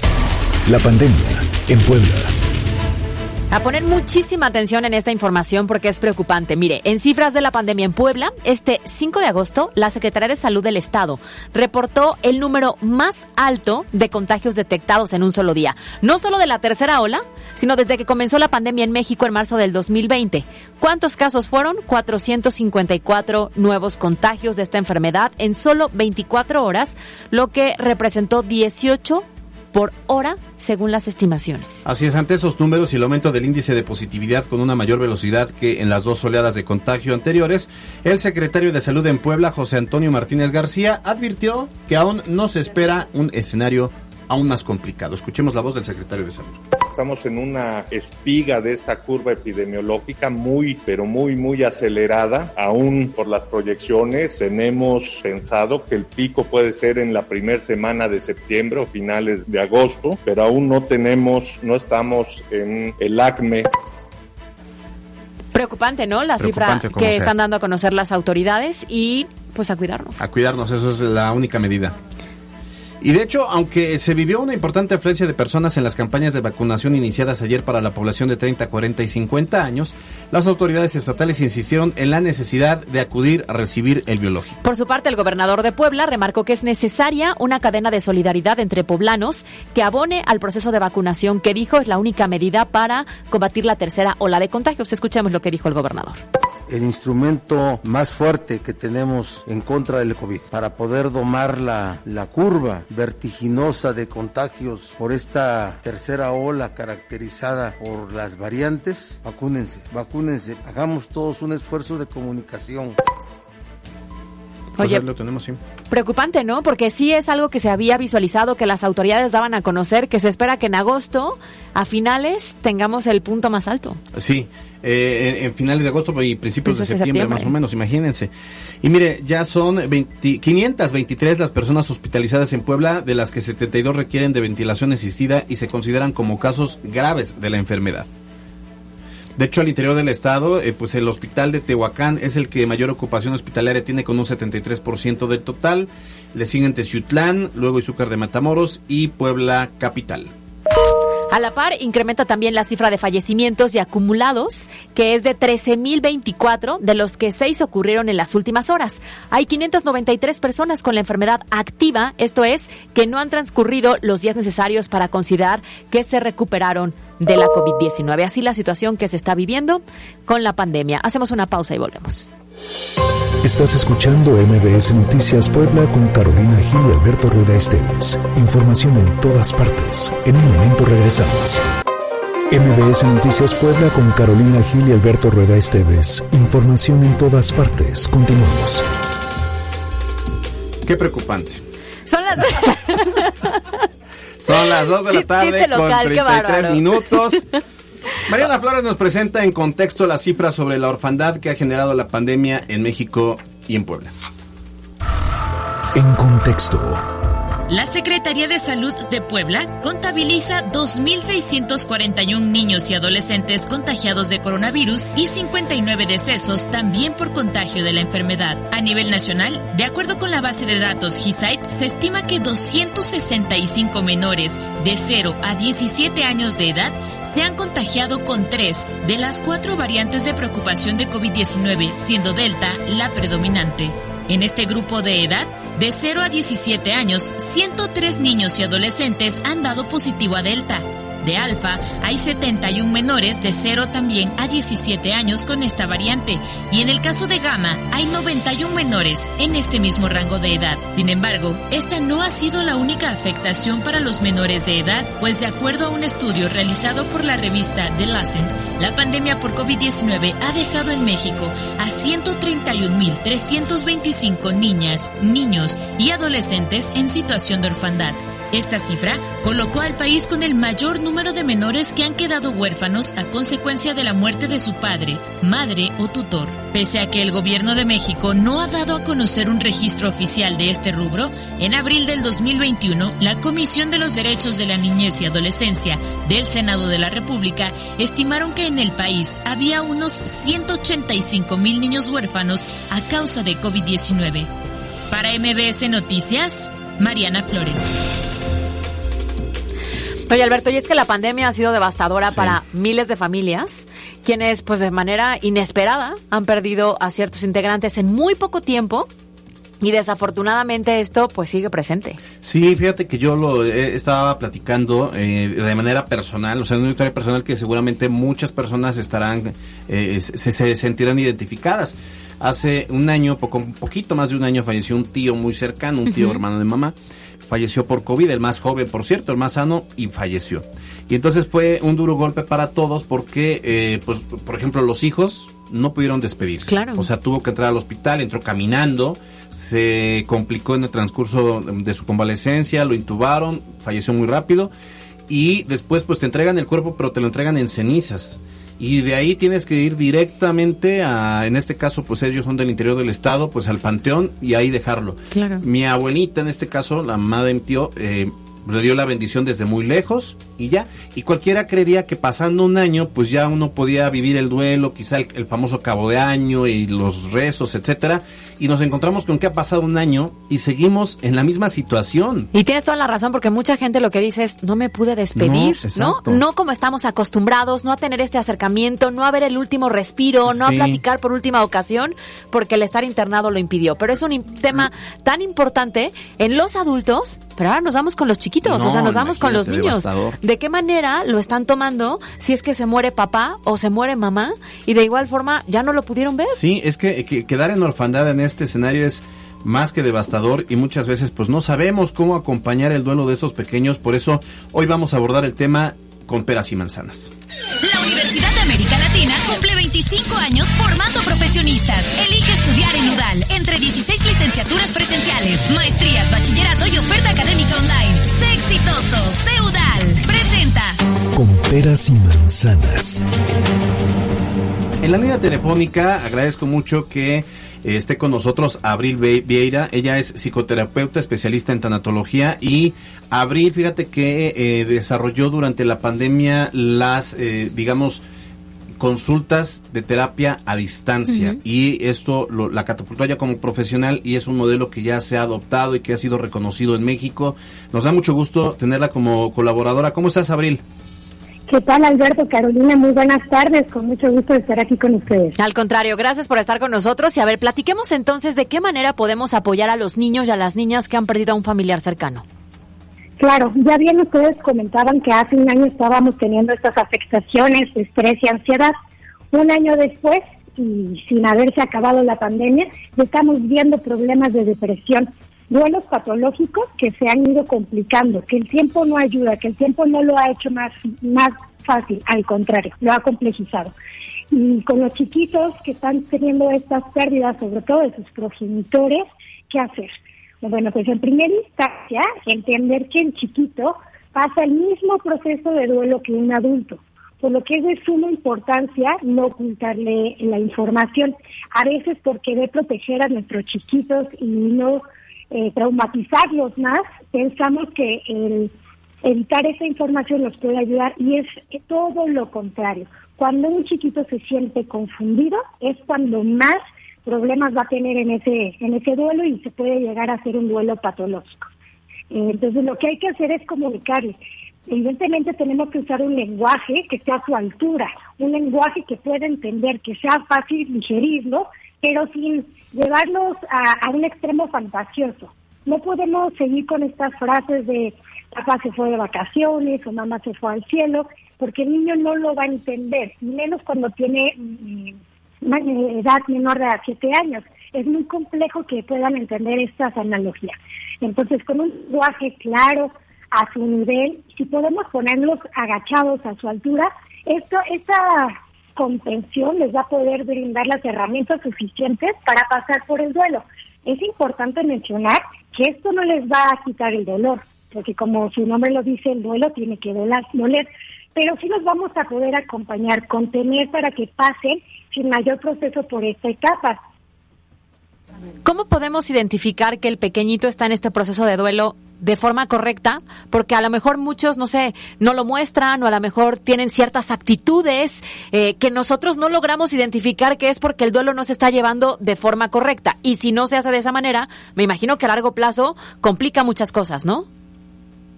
La pandemia en Puebla. A poner muchísima atención en esta información porque es preocupante. Mire, en cifras de la pandemia en Puebla, este 5 de agosto, la Secretaría de Salud del Estado reportó el número más alto de contagios detectados en un solo día. No solo de la tercera ola, sino desde que comenzó la pandemia en México en marzo del 2020. ¿Cuántos casos fueron? 454 nuevos contagios de esta enfermedad en solo 24 horas, lo que representó 18 por hora, según las estimaciones. Así es, ante esos números y el aumento del índice de positividad con una mayor velocidad que en las dos oleadas de contagio anteriores, el secretario de Salud en Puebla, José Antonio Martínez García, advirtió que aún no se espera un escenario aún más complicado. Escuchemos la voz del secretario de Salud. Estamos en una espiga de esta curva epidemiológica muy, pero muy, muy acelerada. Aún por las proyecciones tenemos pensado que el pico puede ser en la primera semana de septiembre o finales de agosto, pero aún no tenemos, no estamos en el acme Preocupante, ¿no? La cifra que están dando a conocer las autoridades y pues a cuidarnos. A cuidarnos, eso es la única medida. Y de hecho, aunque se vivió una importante afluencia de personas en las campañas de vacunación iniciadas ayer para la población de 30, 40 y 50 años, las autoridades estatales insistieron en la necesidad de acudir a recibir el biológico. Por su parte, el gobernador de Puebla remarcó que es necesaria una cadena de solidaridad entre poblanos que abone al proceso de vacunación que dijo es la única medida para combatir la tercera ola de contagios. Escuchemos lo que dijo el gobernador el instrumento más fuerte que tenemos en contra del COVID para poder domar la, la curva vertiginosa de contagios por esta tercera ola caracterizada por las variantes, vacúnense, vacúnense, hagamos todos un esfuerzo de comunicación. Pues Oye, lo tenemos, sí. Preocupante, ¿no? Porque sí es algo que se había visualizado, que las autoridades daban a conocer, que se espera que en agosto, a finales, tengamos el punto más alto. Sí, eh, en, finales de agosto y principios de septiembre, más o menos, imagínense. Y mire, ya son 523 las personas hospitalizadas en Puebla, de las que 72 requieren de ventilación asistida y se consideran como casos graves de la enfermedad. De hecho, al interior del estado, eh, pues el hospital de Tehuacán es el que mayor ocupación hospitalaria tiene con un 73% del total. Le siguen Teciutlán, luego Izúcar de Matamoros y Puebla Capital. A la par, incrementa también la cifra de fallecimientos y acumulados, que es de 13.024, de los que seis ocurrieron en las últimas horas. Hay 593 personas con la enfermedad activa, esto es, que no han transcurrido los días necesarios para considerar que se recuperaron de la COVID-19. Así la situación que se está viviendo con la pandemia. Hacemos una pausa y volvemos. Estás escuchando MBS Noticias Puebla con Carolina Gil y Alberto Rueda Esteves. Información en todas partes. En un momento regresamos. MBS Noticias Puebla con Carolina Gil y Alberto Rueda Esteves. Información en todas partes. Continuamos. Qué preocupante. Son las Son las 2 de la tarde con 33 minutos. Mariana Flores nos presenta en contexto las cifras sobre la orfandad que ha generado la pandemia en México y en Puebla. En contexto. La Secretaría de Salud de Puebla contabiliza 2.641 niños y adolescentes contagiados de coronavirus y 59 decesos también por contagio de la enfermedad. A nivel nacional, de acuerdo con la base de datos GISAID, se estima que 265 menores de 0 a 17 años de edad se han contagiado con tres de las cuatro variantes de preocupación de COVID-19, siendo Delta la predominante. En este grupo de edad, de 0 a 17 años, 103 niños y adolescentes han dado positivo a Delta. De alfa, hay 71 menores de 0 también a 17 años con esta variante y en el caso de gamma hay 91 menores en este mismo rango de edad. Sin embargo, esta no ha sido la única afectación para los menores de edad, pues de acuerdo a un estudio realizado por la revista The Lancet, la pandemia por COVID-19 ha dejado en México a 131.325 niñas, niños y adolescentes en situación de orfandad. Esta cifra colocó al país con el mayor número de menores que han quedado huérfanos a consecuencia de la muerte de su padre, madre o tutor. Pese a que el gobierno de México no ha dado a conocer un registro oficial de este rubro, en abril del 2021, la Comisión de los Derechos de la Niñez y Adolescencia del Senado de la República estimaron que en el país había unos 185 mil niños huérfanos a causa de COVID-19. Para MBS Noticias, Mariana Flores. Oye Alberto, y es que la pandemia ha sido devastadora para miles de familias, quienes pues de manera inesperada han perdido a ciertos integrantes en muy poco tiempo y desafortunadamente esto pues sigue presente. Sí, fíjate que yo lo eh, estaba platicando eh, de manera personal, o sea, una historia personal que seguramente muchas personas estarán, eh, se, se, sentirán identificadas. Hace un año, poco, un poquito más de un año, falleció un tío muy cercano, un tío hermano de mamá falleció por COVID, el más joven, por cierto, el más sano, y falleció. Y entonces fue un duro golpe para todos porque, eh, pues, por ejemplo, los hijos no pudieron despedirse. Claro. O sea, tuvo que entrar al hospital, entró caminando, se complicó en el transcurso de su convalecencia, lo intubaron, falleció muy rápido y después pues te entregan el cuerpo pero te lo entregan en cenizas y de ahí tienes que ir directamente a, en este caso, pues ellos son del interior del estado, pues al panteón y ahí dejarlo. Claro. Mi abuelita, en este caso, la mamá de mi tío, eh, le dio la bendición desde muy lejos y ya. Y cualquiera creería que pasando un año, pues ya uno podía vivir el duelo, quizá el, el famoso cabo de año y los rezos, etcétera y nos encontramos con que ha pasado un año y seguimos en la misma situación. Y tienes toda la razón porque mucha gente lo que dice es no me pude despedir, ¿no? ¿no? No como estamos acostumbrados, no a tener este acercamiento, no a ver el último respiro, no a platicar por última ocasión porque el estar internado lo impidió. Pero es un tema tan importante en los adultos, pero ahora nos vamos con los chiquitos, no, o sea, nos vamos con los niños. Devastador. ¿De qué manera lo están tomando si es que se muere papá o se muere mamá y de igual forma ya no lo pudieron ver? Sí, es que, que quedar en orfandad en este escenario es más que devastador y muchas veces pues no sabemos cómo acompañar el duelo de esos pequeños, por eso hoy vamos a abordar el tema con peras y manzanas. La Universidad de América Latina cumple 25 años formando profesionistas. Elige estudiar en UDAL entre 16 licenciaturas presenciales, maestrías, bachillerato peras y manzanas. En la línea telefónica agradezco mucho que esté con nosotros Abril Vieira. Ella es psicoterapeuta especialista en tanatología y Abril, fíjate que eh, desarrolló durante la pandemia las, eh, digamos, consultas de terapia a distancia uh -huh. y esto lo, la catapultó ya como profesional y es un modelo que ya se ha adoptado y que ha sido reconocido en México. Nos da mucho gusto tenerla como colaboradora. ¿Cómo estás, Abril? ¿Qué tal, Alberto? Carolina, muy buenas tardes. Con mucho gusto de estar aquí con ustedes. Al contrario, gracias por estar con nosotros. Y a ver, platiquemos entonces de qué manera podemos apoyar a los niños y a las niñas que han perdido a un familiar cercano. Claro, ya bien ustedes comentaban que hace un año estábamos teniendo estas afectaciones, estrés y ansiedad. Un año después, y sin haberse acabado la pandemia, estamos viendo problemas de depresión, duelos patológicos que se han ido complicando, que el tiempo no ayuda, que el tiempo no lo ha hecho más, más fácil, al contrario, lo ha complejizado. Y con los chiquitos que están teniendo estas pérdidas, sobre todo de sus progenitores, ¿qué hacer? Bueno, pues en primera instancia, entender que el chiquito pasa el mismo proceso de duelo que un adulto, por lo que es de suma importancia no ocultarle la información, a veces por querer proteger a nuestros chiquitos y no eh, traumatizarlos más, pensamos que el evitar esa información nos puede ayudar y es todo lo contrario. Cuando un chiquito se siente confundido es cuando más problemas va a tener en ese en ese duelo y se puede llegar a ser un duelo patológico. Eh, entonces lo que hay que hacer es comunicarle. Evidentemente tenemos que usar un lenguaje que esté a su altura, un lenguaje que pueda entender, que sea fácil digerirlo, pero sin llevarlos a, un extremo fantasioso. No podemos seguir con estas frases de papá se fue de vacaciones o mamá se fue al cielo, porque el niño no lo va a entender, menos cuando tiene mm, edad menor de 7 años. Es muy complejo que puedan entender estas analogías. Entonces, con un lenguaje claro a su nivel, si podemos ponerlos agachados a su altura, esto, esta comprensión les va a poder brindar las herramientas suficientes para pasar por el duelo. Es importante mencionar que esto no les va a quitar el dolor, porque como su nombre lo dice, el duelo tiene que doler pero sí los vamos a poder acompañar, contener para que pasen sin mayor proceso por esta etapa. ¿Cómo podemos identificar que el pequeñito está en este proceso de duelo de forma correcta? Porque a lo mejor muchos, no sé, no lo muestran o a lo mejor tienen ciertas actitudes eh, que nosotros no logramos identificar que es porque el duelo no se está llevando de forma correcta. Y si no se hace de esa manera, me imagino que a largo plazo complica muchas cosas, ¿no?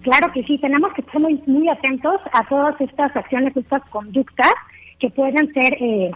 Claro que sí, tenemos que estar muy, muy atentos a todas estas acciones, estas conductas que pueden ser eh,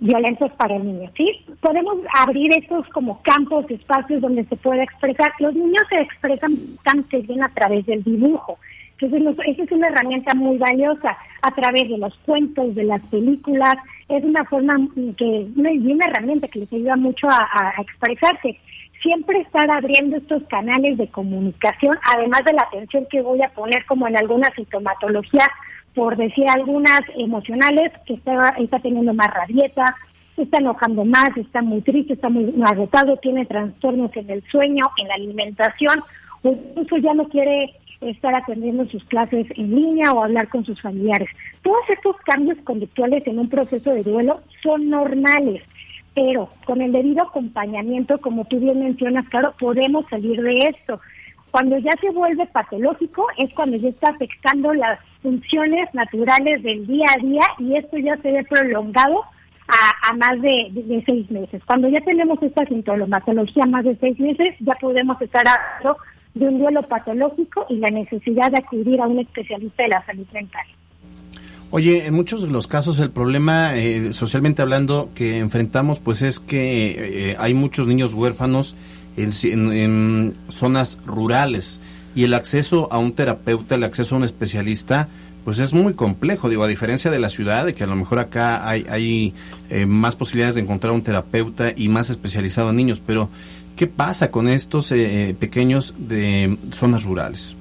violentos para el niño, ¿sí? Podemos abrir estos como campos, espacios donde se puede expresar. Los niños se expresan bastante bien a través del dibujo. Entonces, esa es una herramienta muy valiosa a través de los cuentos, de las películas. Es una forma que, una, una herramienta que les ayuda mucho a, a expresarse. Siempre estar abriendo estos canales de comunicación, además de la atención que voy a poner como en alguna sintomatología por decir algunas emocionales, que está, está teniendo más rabieta, está enojando más, está muy triste, está muy agotado, tiene trastornos en el sueño, en la alimentación, o incluso ya no quiere estar atendiendo sus clases en línea o hablar con sus familiares. Todos estos cambios conductuales en un proceso de duelo son normales, pero con el debido acompañamiento, como tú bien mencionas, claro, podemos salir de esto. Cuando ya se vuelve patológico es cuando ya está afectando las funciones naturales del día a día y esto ya se ve prolongado a, más de, seis meses. Cuando ya tenemos esta sintomatología más de seis meses, ya podemos estar hablando de un duelo patológico y la necesidad de acudir a un especialista de la salud mental. Oye, en muchos de los casos el problema, eh, socialmente hablando, que enfrentamos, pues es que eh, hay muchos niños huérfanos en, zonas rurales y el acceso a un terapeuta, el acceso a un especialista, pues es muy complejo, digo, a diferencia de la ciudad, de que a lo mejor acá hay, hay eh, más posibilidades de encontrar un terapeuta y más especializado en niños, pero ¿qué pasa con estos eh, eh, pequeños de zonas rurales?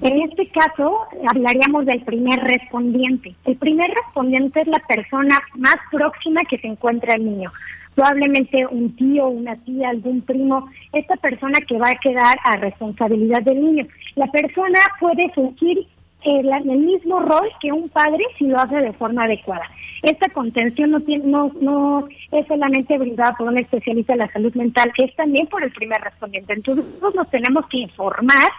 En este caso, hablaríamos del primer respondiente. El primer respondiente es la persona más próxima que se encuentra el niño probablemente un tío, una tía, algún primo, esta persona que va a quedar a responsabilidad del niño. La persona puede fungir el, el mismo rol que un padre si lo hace de forma adecuada. Esta contención no, tiene, no, no es solamente brindada por un especialista de la salud mental, es también por el primer respondiente. Entonces, nosotros nos tenemos que informar,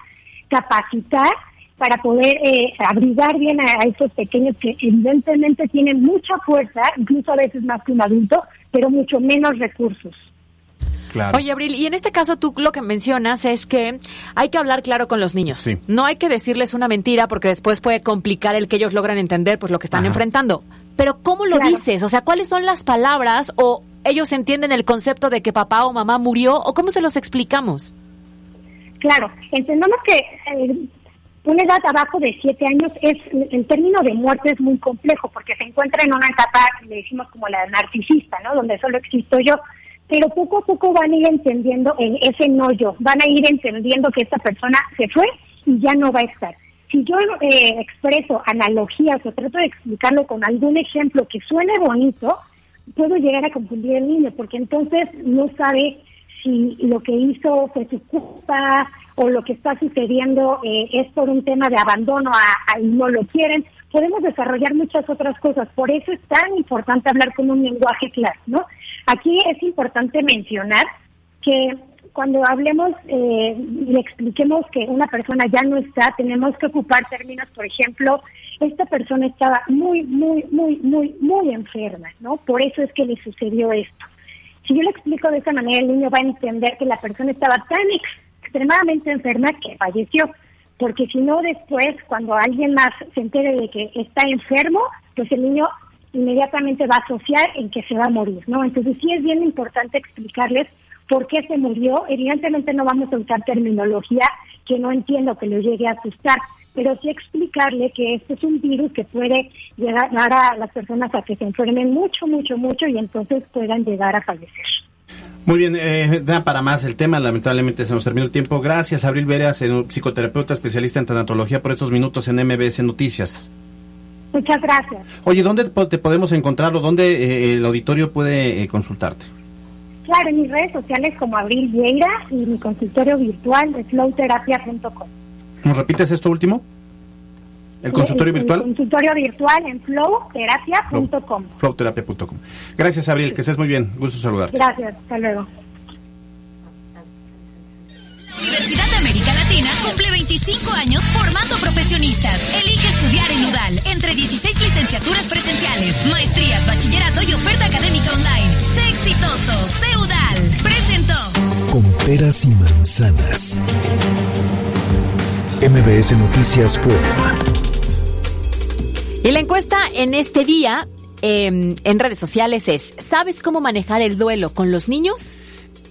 capacitar para poder eh, abrigar bien a, a, estos pequeños que evidentemente tienen mucha fuerza, incluso a veces más que un adulto, pero mucho menos recursos. Claro. Oye, Abril, y en este caso tú lo que mencionas es que hay que hablar claro con los niños. Sí. No hay que decirles una mentira porque después puede complicar el que ellos logran entender pues lo que están enfrentando. Pero ¿cómo lo dices? O sea, ¿cuáles son las palabras o ellos entienden el concepto de que papá o mamá murió o cómo se los explicamos? Claro, entendamos que eh, una edad abajo de siete años es el término de muerte es muy complejo porque se encuentra en una etapa le decimos como la narcisista no donde solo existo yo. Pero poco a poco van a ir entendiendo en ese no yo van a ir entendiendo que esta persona se fue y ya no va a estar. Si yo eh, expreso analogías o trato de explicarlo con algún ejemplo que suene bonito puedo llegar a confundir al niño porque entonces no sabe si lo que hizo fue su culpa o lo que está sucediendo eh, es por un tema de abandono a, no lo quieren, podemos desarrollar muchas otras cosas. Por eso es tan importante hablar con un lenguaje claro. Aquí es importante mencionar que cuando hablemos eh, y expliquemos que una persona ya no está, tenemos que ocupar términos, por ejemplo, esta persona estaba muy, muy, muy, muy, muy enferma, ¿no? Por eso es que le sucedió esto. Si yo le explico de esa manera, el niño va a entender que la persona estaba tan extremadamente enferma que falleció. Porque si no, después, cuando alguien más se entere de que está enfermo, pues el niño inmediatamente va a asociar en que se va a morir, ¿no? Entonces sí es bien importante explicarles por qué se murió. Evidentemente no vamos a usar terminología que no entiendo que lo llegue a asustar, pero sí explicarle que este es un virus que puede llegar a las personas a que se enfermen mucho, mucho, mucho y entonces puedan llegar a fallecer. Muy bien, eh, da para más el tema, lamentablemente se nos terminó el tiempo. Gracias, Abril Veras, psicoterapeuta especialista en tanatología, por estos minutos en MBS Noticias. Muchas gracias. Oye, ¿dónde te podemos encontrar o dónde eh, el auditorio puede eh, consultarte? Claro, en mis redes sociales como Abril Vieira y mi consultorio virtual de flowterapia.com. ¿Nos repites esto último? ¿El consultorio virtual? El consultorio virtual en flowterapia.com. Flowterapia.com. Gracias, Abril, que estés muy bien. Gusto saludarte. Gracias, hasta luego. La Universidad de América Latina cumple 25 años formando profesionistas. Elige estudiar en UDAL entre 16 licenciaturas presenciales, maestrías, bachillerato y oferta académica online. Sé exitoso, sé UDAL. Presentó. Con peras y manzanas. MBS Noticias Puebla. Y la encuesta en este día em, en redes sociales es, ¿sabes cómo manejar el duelo con los niños?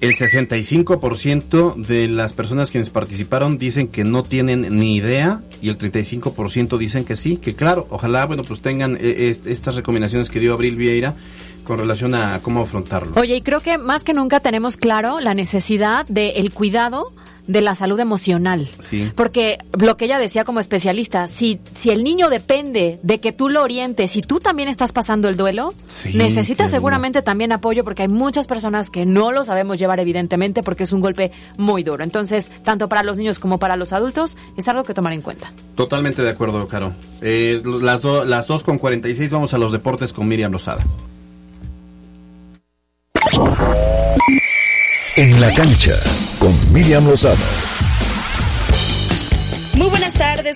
El 65% de las personas quienes participaron dicen que no tienen ni idea y el 35% dicen que sí, que claro, ojalá, bueno, pues tengan eh, estas recomendaciones que dio Abril Vieira con relación a cómo afrontarlo. Oye, y creo que más que nunca tenemos claro la necesidad del cuidado de la salud emocional. Sí. Porque lo que ella decía como especialista, si, si el niño depende de que tú lo orientes y tú también estás pasando el duelo, necesita seguramente también apoyo porque hay muchas personas que no lo sabemos llevar evidentemente porque es un golpe muy duro. Entonces, tanto para los niños como para los adultos, es algo que tomar en cuenta. Totalmente de acuerdo, Caro. Eh, las, las 2 con 46 vamos a los deportes con Miriam Lozada. En la cancha con Miriam Lozada.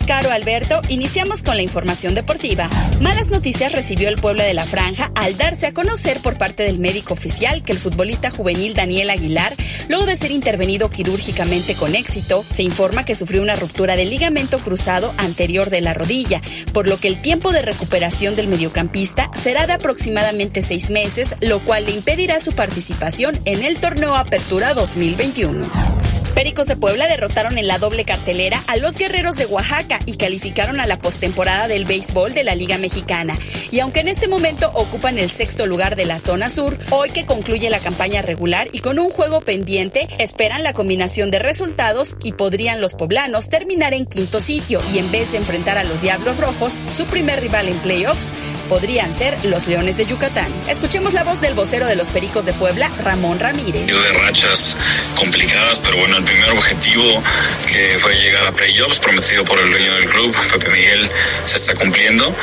Caro Alberto. Iniciamos con la información deportiva. Malas noticias recibió el pueblo de la Franja al darse a conocer por parte del médico oficial que el futbolista juvenil Daniel Aguilar, luego de ser intervenido quirúrgicamente con éxito, se informa que sufrió una ruptura del ligamento cruzado anterior de la rodilla, por lo que el tiempo de recuperación del mediocampista será de aproximadamente seis meses, lo cual le impedirá su participación en el torneo Apertura 2021. Pericos de Puebla derrotaron en la doble cartelera a los guerreros de Oaxaca y calificaron a la postemporada del béisbol de la Liga Mexicana. Y aunque en este momento ocupan el sexto lugar de la zona sur, hoy que concluye la campaña regular y con un juego pendiente, esperan la combinación de resultados y podrían los poblanos terminar en quinto sitio y en vez de enfrentar a los Diablos Rojos, su primer rival en playoffs, podrían ser los Leones de Yucatán. Escuchemos la voz del vocero de los Pericos de Puebla, Ramón Ramírez. De rachas complicadas, pero bueno, primer objetivo que fue llegar a playoffs, prometido por el dueño del club, Pepe Miguel, se está cumpliendo.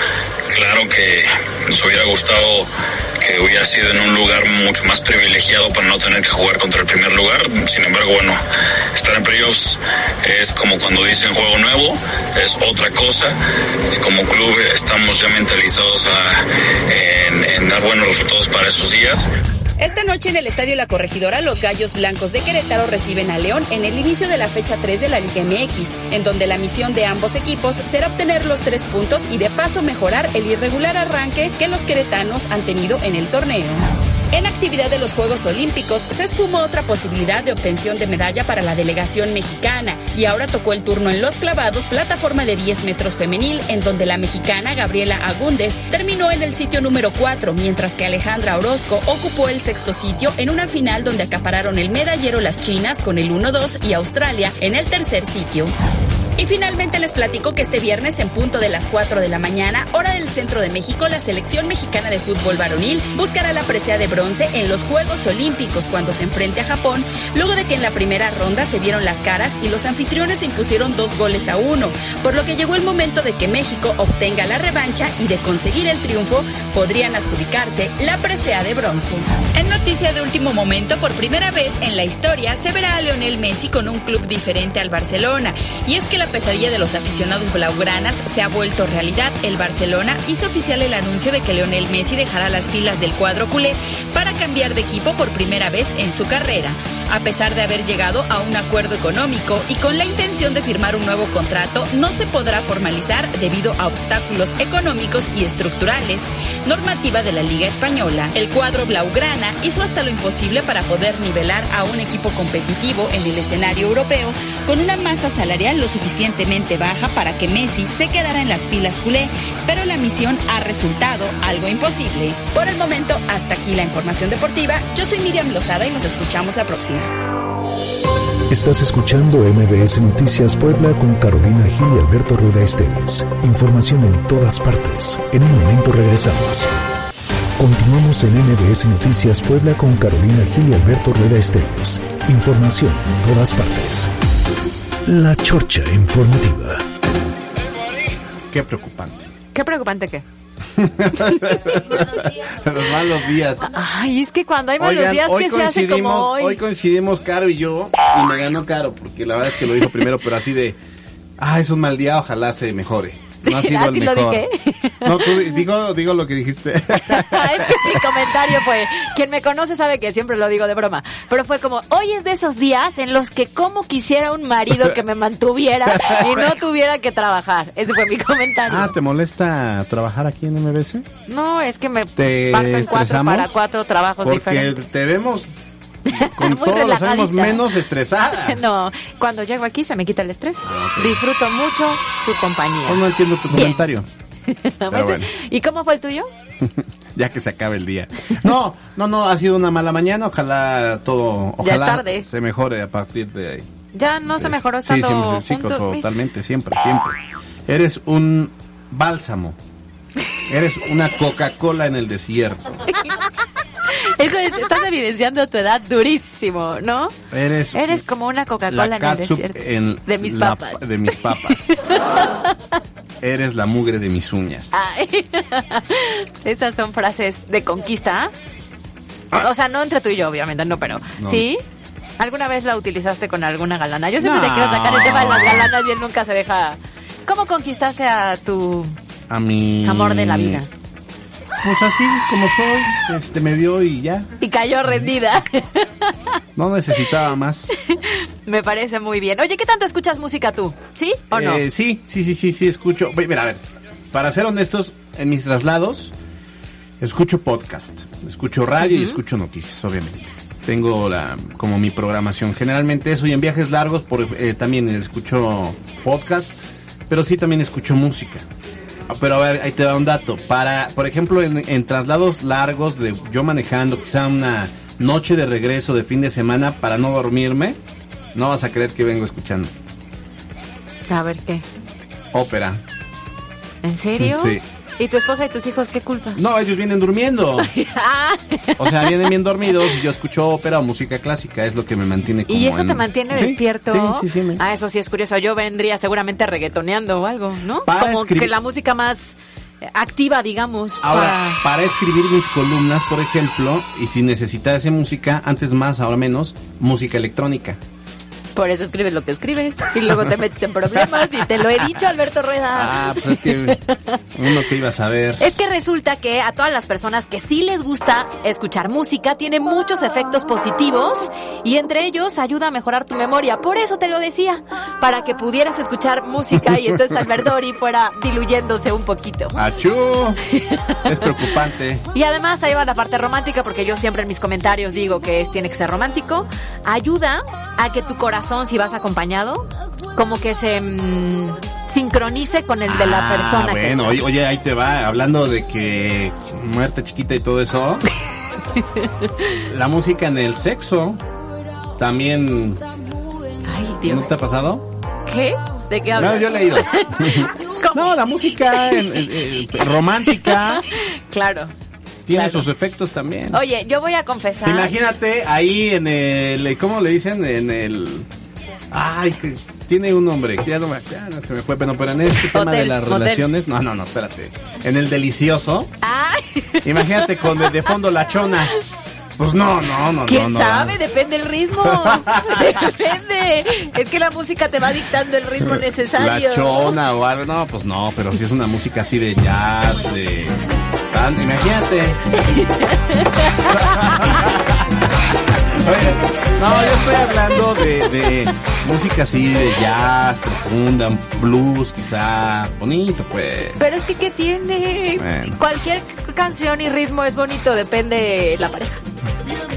Claro que nos hubiera gustado que hubiera sido en un lugar mucho más privilegiado para no tener que jugar contra el primer lugar. Sin embargo, bueno, estar en playoffs es como cuando dicen juego nuevo, es otra cosa. Como club estamos ya mentalizados en dar buenos resultados para esos días. Esta noche en el Estadio La Corregidora, los Gallos Blancos de Querétaro reciben a León en el inicio de la fecha 3 de la Liga MX, en donde la misión de ambos equipos será obtener los tres puntos y de paso mejorar el irregular arranque que los queretanos han tenido en el torneo. En actividad de los Juegos Olímpicos se esfumó otra posibilidad de obtención de medalla para la delegación mexicana y ahora tocó el turno en los clavados, plataforma de 10 metros femenil, en donde la mexicana Gabriela Agúndez terminó en el sitio número 4, mientras que Alejandra Orozco ocupó el sexto sitio en una final donde acapararon el medallero las chinas con el 1-2 y Australia en el tercer sitio. Y finalmente les platico que este viernes en punto de las 4 de la mañana, hora del centro de México, la selección mexicana de fútbol varonil buscará la presea de bronce en los Juegos Olímpicos cuando se enfrente a Japón, luego de que en la primera ronda se vieron las caras y los anfitriones impusieron dos goles a uno, por lo que llegó el momento de que México obtenga la revancha y de conseguir el triunfo podrían adjudicarse la presea de bronce. En noticia de último momento, por primera vez en la historia se verá a Leonel Messi con un club diferente al Barcelona, y es que la pesadilla de los aficionados blaugranas se ha vuelto realidad. El Barcelona hizo oficial el anuncio de que Leonel Messi dejará las filas del cuadro culé para cambiar de equipo por primera vez en su carrera. A pesar de haber llegado a un acuerdo económico y con la intención de firmar un nuevo contrato, no se podrá formalizar debido a obstáculos económicos y estructurales. Normativa de la Liga Española. El cuadro blaugrana hizo hasta lo imposible para poder nivelar a un equipo competitivo en el escenario europeo con una masa salarial lo suficientemente baja para que Messi se quedara en las filas culé, pero la misión ha resultado algo imposible. Por el momento, hasta aquí la información deportiva. Yo soy Miriam Lozada y nos escuchamos la próxima. Estás escuchando MBS Noticias Puebla con Carolina Gil y Alberto Rueda Esteves. Información en todas partes. En un momento regresamos. Continuamos en MBS Noticias Puebla con Carolina Gil y Alberto Rueda Esteves. Información en todas partes. La Chorcha Informativa. Qué preocupante. ¿Qué preocupante qué? Los malos días. Ay, es que cuando hay malos Oigan, días, hoy ¿qué se hace como coincidimos, hoy? hoy coincidimos Caro y yo y me ganó Caro porque la verdad es que lo dijo primero, pero así de, ah, es un mal día, ojalá se mejore. No ha sido el Así lo mejor. dije. No, tú di- digo, digo lo que dijiste. es que mi comentario fue, quien me conoce sabe que siempre lo digo de broma, pero fue como, hoy es de esos días en los que como quisiera un marido que me mantuviera y no tuviera que trabajar. Ese fue mi comentario. ah, ¿te molesta trabajar aquí en MBS? No, es que me ¿Te parto en cuatro para cuatro trabajos Porque diferentes. te vemos con todos los ánimos relajadita. menos estresada. No, cuando llego aquí se me quita el estrés. Disfruto mucho su compañía. No entiendo tu comentario. Pero bueno. ¿Y cómo fue el tuyo? ya que se acabe el día. No, no, no, ha sido una mala mañana. Ojalá todo, Ya es tarde. se mejore a partir de ahí. Ya no se mejoró estando sí, sí, juntos. totalmente, siempre, siempre. Eres un bálsamo. Eres una Coca-Cola en el desierto. Eso es, estás evidenciando tu edad durísimo, ¿no? Eres Eres como una Coca-Cola la en el desierto. en de mis la- papas. de mis papas. Eres la mugre de mis uñas. Ay, Esas son frases de conquista. O sea, no entre tú y yo, obviamente, no, pero No. ¿sí? ¿Alguna vez la utilizaste con alguna galana? Yo siempre No. te quiero sacar el tema de las galanas y él nunca se deja. ¿Cómo conquistaste a tu A mi amor de la vida? Pues así como soy, este me vio y ya. Y cayó rendida. No necesitaba más. Me parece muy bien. Oye, ¿qué tanto escuchas música tú? ¿Sí o no? Eh, sí, sí, sí, sí, sí, escucho. Mira, a ver, para ser honestos, en mis traslados, escucho podcast, escucho radio y escucho noticias, obviamente. Tengo la, como mi programación. Generalmente eso y en viajes largos por, eh, también escucho podcast, pero sí también escucho música. Pero a ver, ahí te da un dato. Para, por ejemplo, en, en traslados largos de yo manejando, quizá una noche de regreso de fin de semana para no dormirme, no vas a creer que vengo escuchando. A ver, ¿qué? Ópera. ¿En serio? Sí. ¿Y tu esposa y tus hijos qué culpa? No, ellos vienen durmiendo. Ah, O sea, vienen bien dormidos y yo escucho ópera o música clásica. Es lo que me mantiene como ¿Y eso en- te mantiene Sí, despierto? Sí, sí, sí. me- Ah, eso sí es curioso. Yo vendría seguramente reggaetoneando o algo, ¿no? Para Como escribir- que la música más eh, activa, digamos. Ahora, para escribir mis columnas, por ejemplo, y si necesitase música, antes más, ahora menos, música electrónica. Por eso escribes lo que escribes. Y luego te metes en problemas. Y te lo he dicho, Alberto Rueda. Ah, pues es que uno que iba a saber. Es que resulta que a todas las personas que sí les gusta escuchar música tiene muchos efectos positivos y entre ellos ayuda a mejorar tu memoria. Por eso te lo decía, para que pudieras escuchar música y entonces Albertori fuera diluyéndose un poquito. ¡Achú! Es preocupante. Y además ahí va la parte romántica porque yo siempre en mis comentarios digo que es tiene que ser romántico. Ayuda a que tu corazón, si vas acompañado, como que se mm, sincronice con el de la Ah, persona que bueno, estás. oye, ahí te va, hablando de que muerte chiquita y todo eso. la música en el sexo también. Ay, ¿No Dios. te ha pasado? ¿Qué? ¿De qué No, hablas? yo he leído. no, la música en- en- en- romántica Claro. Tiene Claro. sus efectos también. Oye, yo voy a confesar. Imagínate ahí en el, ¿cómo le dicen? En el, ay, que tiene un nombre, que ya no, me, ya no se me fue, pero, pero en este tema de las hotel. relaciones, no, no, no, espérate, en el delicioso, Ay, imagínate con de, de fondo la chona, pues no, no, no, ¿Quién no, no. sabe? Depende el ritmo. Depende. Es que la música te va dictando el ritmo necesario. La chona o algo, no, pues no, pero si es una música así de jazz, de... imagínate. Oye, No, yo estoy hablando de, de música así, de jazz, profunda, blues, quizá. Bonito, pues. Pero es que, ¿qué tiene? Bueno. Cualquier canción y ritmo es bonito, depende la pareja.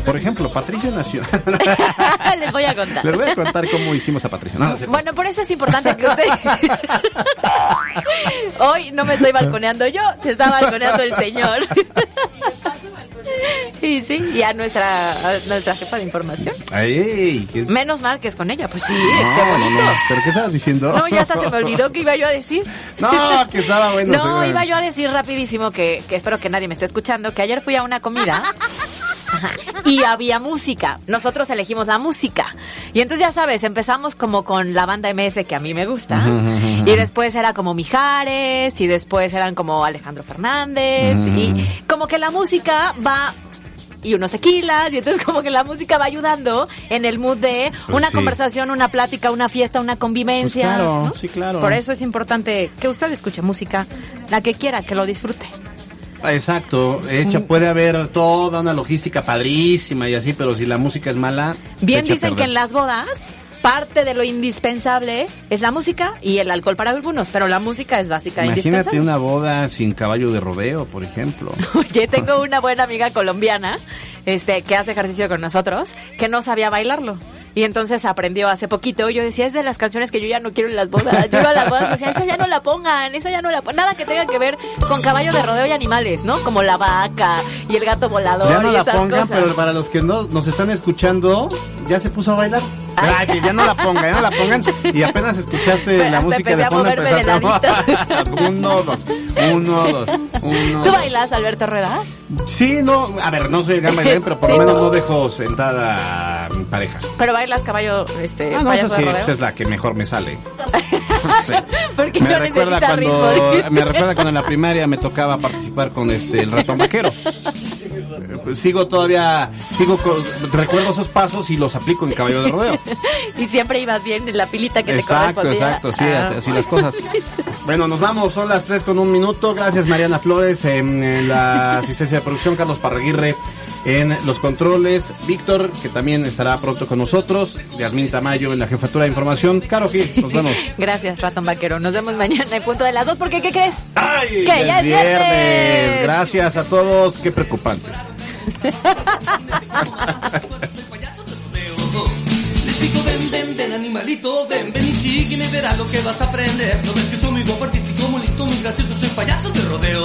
Por ejemplo, Patricia Nacional. Les voy a contar. Les voy a contar cómo hicimos a Patricia. No, no sé. Bueno, por eso es importante que usted. Hoy no me estoy balconeando yo, se está balconeando el señor. Y sí, y a nuestra, a nuestra jefa de información. Ay, ¿qué- Menos mal que es con ella, pues sí, No, bonito. no. ¿Pero qué estabas diciendo? No, ya hasta se me olvidó que iba yo a decir. No, que estaba bueno. No, iba yo a decir rapidísimo que, que espero que nadie me esté escuchando, que ayer fui a una comida ajá, y había música. Nosotros elegimos la música. Y entonces ya sabes, empezamos como con la banda MS que a mí me gusta. Y después era como Mijares, y después eran como Alejandro Fernández. Y como que la música va y unos tequilas, y entonces como que la música va ayudando en el mood de Pues una sí. conversación, una plática, una fiesta, una convivencia. Pues claro, ¿no? sí, claro. Por eso es importante que usted escuche música, la que quiera, que lo disfrute. Exacto, hecha, puede haber toda una logística padrísima y así, pero si la música es mala. Bien dicen que en las bodas parte de lo indispensable es la música y el alcohol para algunos, pero la música es básica e Imagínate una boda sin caballo de rodeo, por ejemplo. Oye, tengo una buena amiga colombiana, este, que hace ejercicio con nosotros, que no sabía bailarlo. Y entonces aprendió hace poquito. Yo decía, es de las canciones que yo ya no quiero en las bodas. Yo iba a las bodas y decía, esa ya no la pongan, esa ya no la pongan. Nada que tenga que ver con caballo de rodeo y animales, ¿no? Como la vaca y el gato volador Ya no y la esas pongan, cosas. pero para los que no nos están escuchando, ya se puso a bailar. Ay, que ya no la pongan, ya no la pongan. Y apenas escuchaste la música de fondo, empezaste a- uno, dos, uno, dos, uno. ¿Tú bailas, Alberto Rueda? Sí, no, a ver, no soy el gran bailarín, pero por Sí. lo menos no dejo sentada a mi pareja. Pero bailas caballo, este, Ah, no, esa sí, esa es la que mejor me sale. Sí. Porque Me no recuerda cuando ritmo. me recuerda cuando en la primaria me tocaba participar con este el ratón vaquero. Sigo todavía sigo con- recuerdo esos pasos y los aplico en caballo de rodeo. y siempre ibas bien en la pilita que Exacto, te correspondía. exacto, sí, Ah. así las cosas. Bueno, nos vamos, son las 3 con un minuto. Gracias Mariana Flores en, en la asistencia de producción, Carlos Parraguirre en los controles, Víctor, que también estará pronto con nosotros, Yasmín Tamayo en la jefatura de información. Caro, que nos vemos. Gracias, ratón vaquero. Nos vemos mañana en punto de las dos, porque ¿qué crees? ¡Ay! que ya ya es es viernes. viernes. Gracias a todos, qué preocupante. Ven, ven, ven animalito, ven, ven y sígueme, verás lo que vas a aprender. No ves que soy muy guapo, artístico, muy listo, muy gracioso, soy payaso de rodeo.